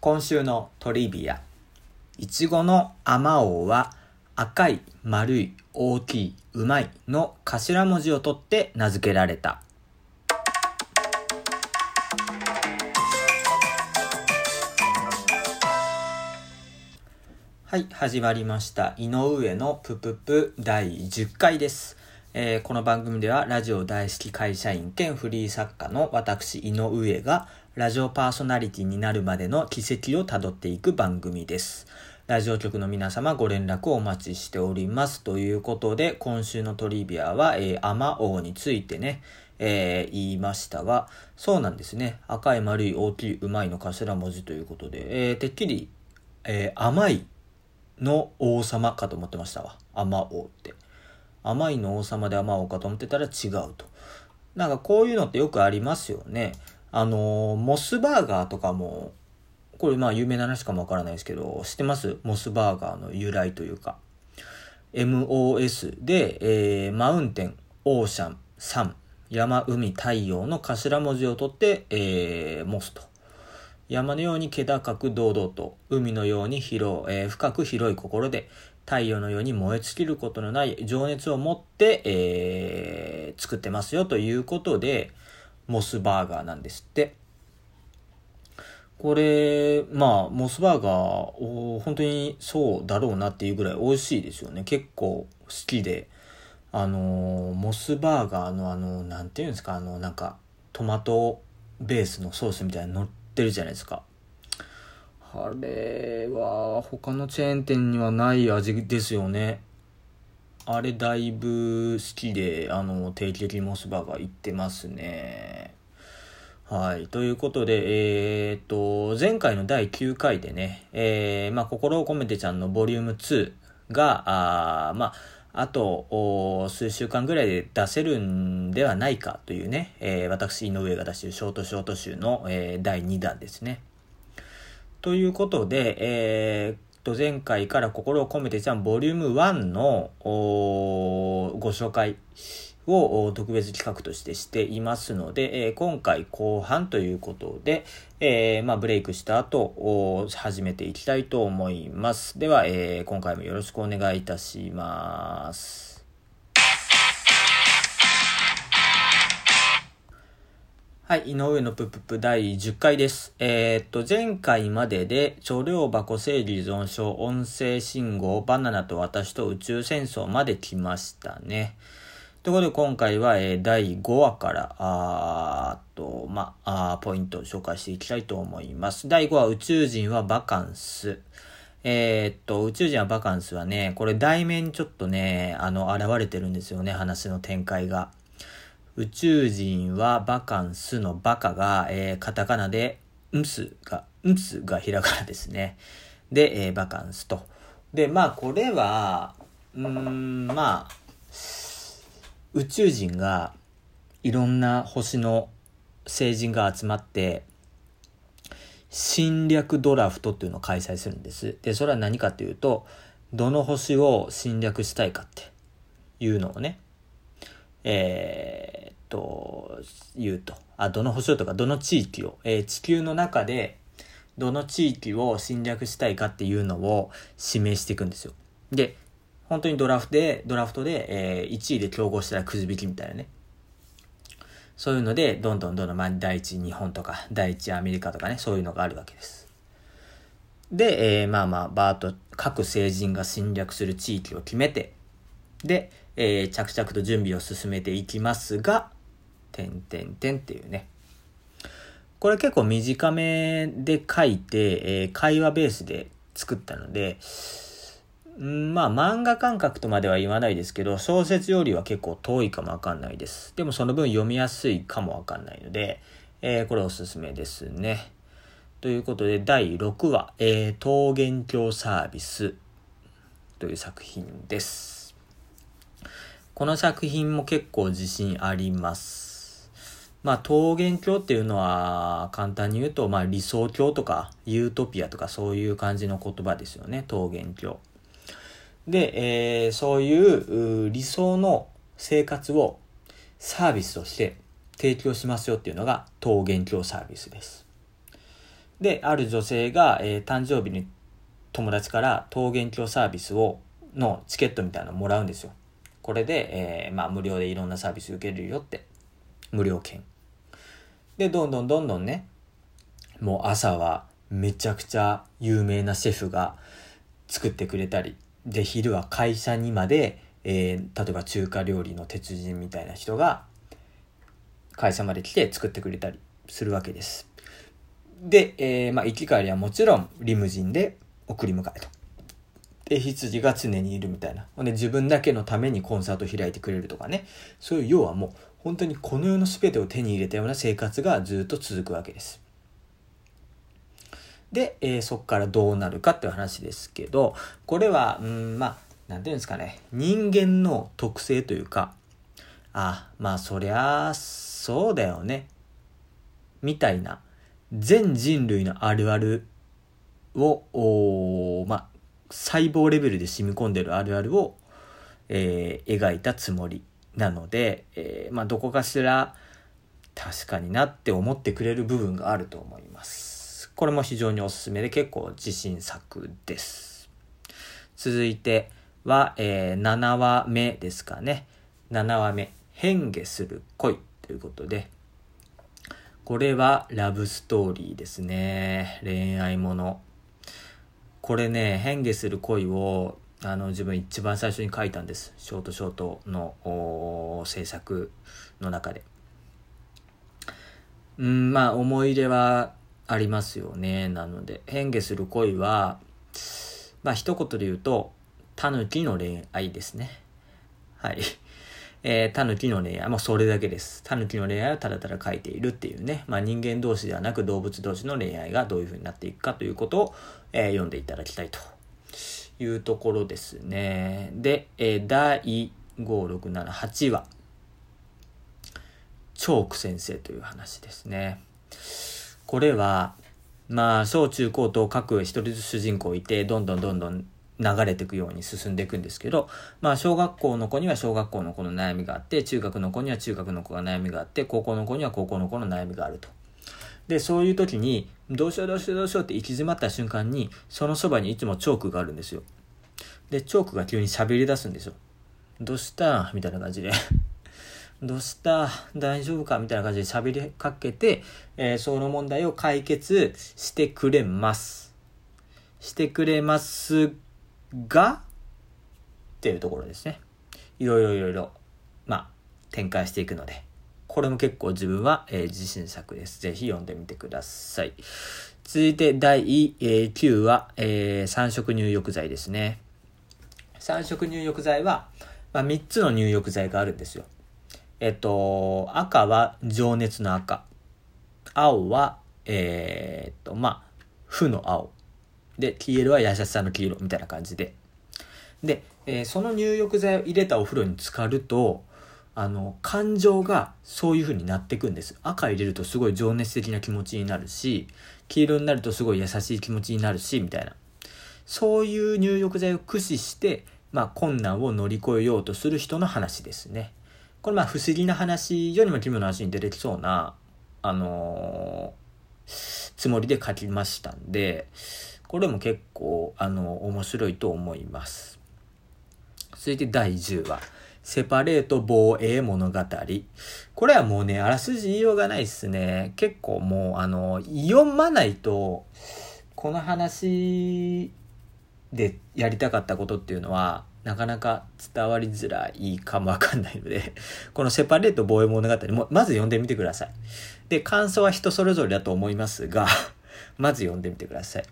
今週のトリビア。いちごのあまおうは赤い、丸い、大きい、うまいの頭文字を取って名付けられた。はい、始まりました。井上のぷぷぷ第10回です。えーこの番組ではラジオ大好き会社員兼フリー作家の私井上がラジオパーソナリティになるまでの軌跡をたどっていく番組です。ラジオ局の皆様ご連絡をお待ちしております。ということで今週のトリビアは、えー、アマオについてね、えー言いましたが、そうなんですね。赤い丸い大きいうまいの頭文字ということで、えーてっきり、えー甘いの王様かと思ってましたわ。アマオって。甘いの王様でアマオかと思ってたら違うと。なんかこういうのってよくありますよね。あのモスバーガーとかも、これまあ有名な話かもわからないですけど、知ってます？モスバーガーの由来というか。MOS で、えーマウンテン、オーシャン、サン、山、海、太陽の頭文字を取って、えーモスと。山のように気高く堂々と、海のように広、えー深く広い心で、太陽のように燃え尽きることのない情熱を持って、えー作ってますよということで、モスバーガーなんですって。これ、まあ、モスバーガー、本当にそうだろうなっていうぐらい美味しいですよね。結構好きで。あのモスバーガーのあの、なんていうんですか、あの、なんか、トマトベースのソースみたいなの乗ってるじゃないですか。あれは、他のチェーン店にはない味ですよね。あれだいぶ好きで、あの、定期的にモスバーガー行ってますね。はい。ということで、えーっと、前回の第9回でね、えー、まあ、心を込めてちゃんのボリューム2が、あまあ、あと、数週間ぐらいで出せるんではないかというね、えー私、井上が出してるショートショート集の、えー第2弾ですね。ということで、えーと、前回から心を込めてじゃんボリューム1のご紹介を特別企画としてしていますので、えー今回後半ということで、えーまあ、ブレイクした後、始めていきたいと思います。では、えー今回もよろしくお願いいたします。はい、井上のぷぷぷ第10回です。えーっと、前回までで、貯量箱整理依存症、音声信号、バナナと私と宇宙戦争まで来ましたね。ということで今回は、えー第5話から、あーっと、まあ、ポイントを紹介していきたいと思います。第5話、宇宙人はバカンス。えーっと、宇宙人はバカンスはね、これ題名にちょっとね、あの、現れてるんですよね、話の展開が。宇宙人はバカンスのバカが、えーカタカナで、んすが、んすがひらがなですね。で、えーバカンスと。で、まあ、これは、うん、まあ、宇宙人がいろんな星の星人が集まって侵略ドラフトっていうのを開催するんです。で、それは何かっていうと、どの星を侵略したいかっていうのをね、えーと、言うと。あ、どの星をとか、どの地域を、えー地球の中で、どの地域を侵略したいかっていうのを指名していくんですよ。で、本当にドラフトで、ドラフトで、えー1位で競合したらくじ引きみたいなね。そういうので、どんどんどんどん、まあ、第一日本とか、第一アメリカとかね、そういうのがあるわけです。で、えーまあまあ、バーと各星人が侵略する地域を決めて、で、えー着々と準備を進めていきますが、てんてんてんっていうね。これ結構短めで書いて、えー会話ベースで作ったので、んまあ漫画感覚とまでは言わないですけど、小説よりは結構遠いかもわかんないです。でもその分読みやすいかもわかんないので、えーこれおすすめですね。ということで、第6話、えー、桃源郷サービスという作品です。この作品も結構自信あります。まあ、桃源郷っていうのは、簡単に言うと、まあ、理想郷とか、ユートピアとか、そういう感じの言葉ですよね、桃源郷。で、えーそういう理想の生活をサービスとして提供しますよっていうのが桃源郷サービスです。で、ある女性が、えー、誕生日に友達から桃源郷サービスを、のチケットみたいなのもらうんですよ。これで、えー、まあ無料でいろんなサービス受けるよって。無料券。で、どんどんどんどんね、もう朝はめちゃくちゃ有名なシェフが作ってくれたり、で、昼は会社にまで、えー、例えば中華料理の鉄人みたいな人が会社まで来て作ってくれたりするわけです。で、えー、まあ、行き帰りはもちろんリムジンで送り迎えと。で、羊が常にいるみたいな。ほんで、自分だけのためにコンサート開いてくれるとかね。そういう、要はもう、本当にこの世の全てを手に入れたような生活がずっと続くわけです。で、えー、そこからどうなるかっていう話ですけど、これは、うん、まあ、なんていうんですかね、人間の特性というか、あ、まあそりゃ、そうだよね。みたいな、全人類のあるあるを、まあ、細胞レベルで染み込んでるあるあるを、えー、描いたつもりなので、えー、まあ、どこかしら確かになって思ってくれる部分があると思います。これも非常におすすめで結構自信作です。続いては、えー、7話目ですかね。7話目。変化する恋ということで、これはラブストーリーですね。恋愛もの。これね、変化する恋をあの自分一番最初に書いたんです。ショートショートの制作の中で。うんまあ思い入れはありますよね。なので変化する恋はまあ一言で言うとタヌキの恋愛ですね。はい。えー、タヌキの恋愛もうそれだけですタヌキの恋愛をただただ書いているっていうねまあ人間同士ではなく動物同士の恋愛がどういう風になっていくかということを、えー、読んでいただきたいというところですね。で、えー、第5、6、7、8話。チョーク先生という話ですね。これは、まあ、小中高と各一人ずつ主人公いて、どんどんどんどん流れていくように進んでいくんですけど、まあ、小学校の子には小学校の子の悩みがあって、中学の子には中学の子が悩みがあって、高校の子には高校の子の悩みがあると。で、そういう時に、どうしようどうしようどうしようって行き詰まった瞬間に、そのそばにいつもチョークがあるんですよ。で、チョークが急に喋り出すんですよ。どうした？みたいな感じで。どうした？大丈夫か？みたいな感じで喋りかけて、えー、その問題を解決してくれます。してくれますが、っていうところですね。いろいろいろいろ、まあ、展開していくので。これも結構自分は、えー、自信作です。ぜひ読んでみてください。続いて第、えー、9話、えー、三色入浴剤ですね。三色入浴剤は、まあ、3つの入浴剤があるんですよ。えっと、赤は情熱の赤。青は、えー、っと、まあ、負の青。で、黄色は優しさの黄色みたいな感じで。で、えー、その入浴剤を入れたお風呂に浸かると、あの、感情がそういう風になっていくんです。赤入れるとすごい情熱的な気持ちになるし、黄色になるとすごい優しい気持ちになるし、みたいな。そういう入浴剤を駆使して、まあ、困難を乗り越えようとする人の話ですね。これまあ不思議な話よりも奇妙な話に出てきそうな、あのー、つもりで書きましたんで、これも結構、あの、面白いと思います。続いて第10話。セパレート防衛物語。これはもうね、あらすじ言いようがないっすね。結構もう、あの、読まないと、この話でやりたかったことっていうのは、なかなか伝わりづらいかもわかんないので、このセパレート防衛物語も、まず読んでみてください。で、感想は人それぞれだと思いますが、まず読んでみてください。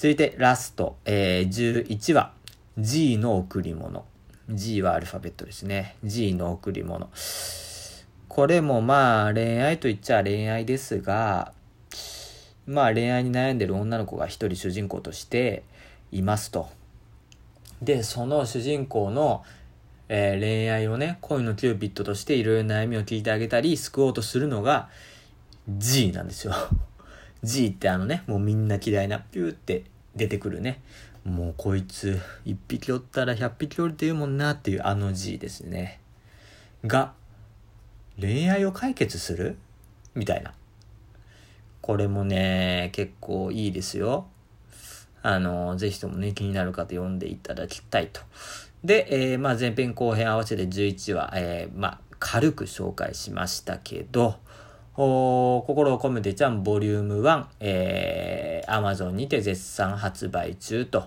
続いて、ラスト、えー、11話、G の贈り物。G はアルファベットですね。G の贈り物。これもまあ恋愛と言っちゃ恋愛ですが、まあ恋愛に悩んでる女の子が一人主人公としていますと。で、その主人公の、えー、恋愛をね、恋のキューピッドとしていろいろ悩みを聞いてあげたり、救おうとするのが G なんですよ。G ってあのね、もうみんな嫌いな、ピューって出てくるね。もうこいつ、一匹おったら百匹おるって言うもんなっていうあの G ですね。が、恋愛を解決する？みたいな。これもね、結構いいですよ。あの、ぜひともね、気になる方読んでいただきたいと。で、えー、まあ前編後編合わせて11話、えー、まあ軽く紹介しましたけど、心を込めてちゃんボリューム1、えー、Amazon にて絶賛発売中と。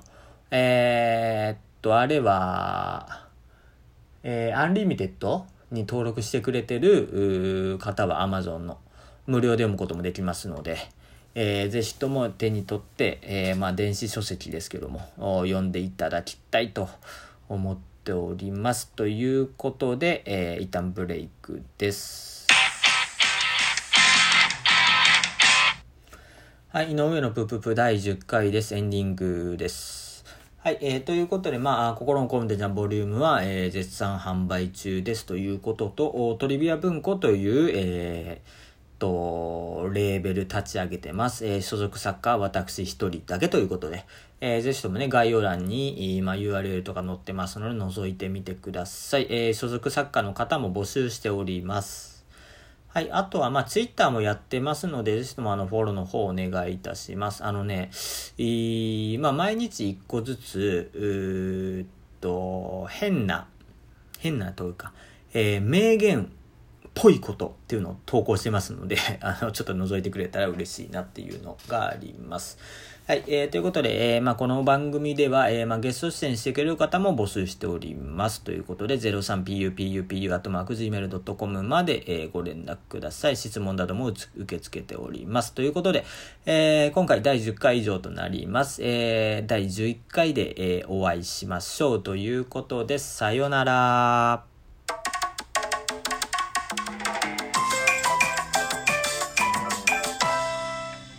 えー、っと、あれは、えー、アンリミテッドに登録してくれてる方は Amazon の無料で読むこともできますので、えー、ぜひとも手に取って、えー、まあ電子書籍ですけども、読んでいただきたいと思っております。ということで、えー、一旦ブレイクです。はい、井野ウエのぷぷぷ第10回です。エンディングです。はい、えー、ということで、まあ、心のコンテじゃボリュームは、えー、絶賛販売中ですということと、トリビア文庫という、えー、と、レーベル立ち上げてます。えー、所属作家は私一人だけということで、えー、ぜひともね、概要欄に、ま、URL とか載ってますので、覗いてみてください。えー、所属作家の方も募集しております。はい。あとは、まあ、Twitter もやってますので、ぜひともあの、フォローの方お願いいたします。あのね、いまあ、毎日一個ずつ、うーっと、変な、変なというか、えー、名言っぽいことっていうのを投稿してますので、あの、ちょっと覗いてくれたら嬉しいなっていうのがあります。はい、えー、ということで、えー、まあ、この番組では、えー、まあ、ゲスト出演してくれる方も募集しております。ということで、03pupupu.gmail.com まで、えー、ご連絡ください。質問なども受け付けております。ということで、えー、今回第10回以上となります。えー、第11回で、えー、お会いしましょうということです。さよなら。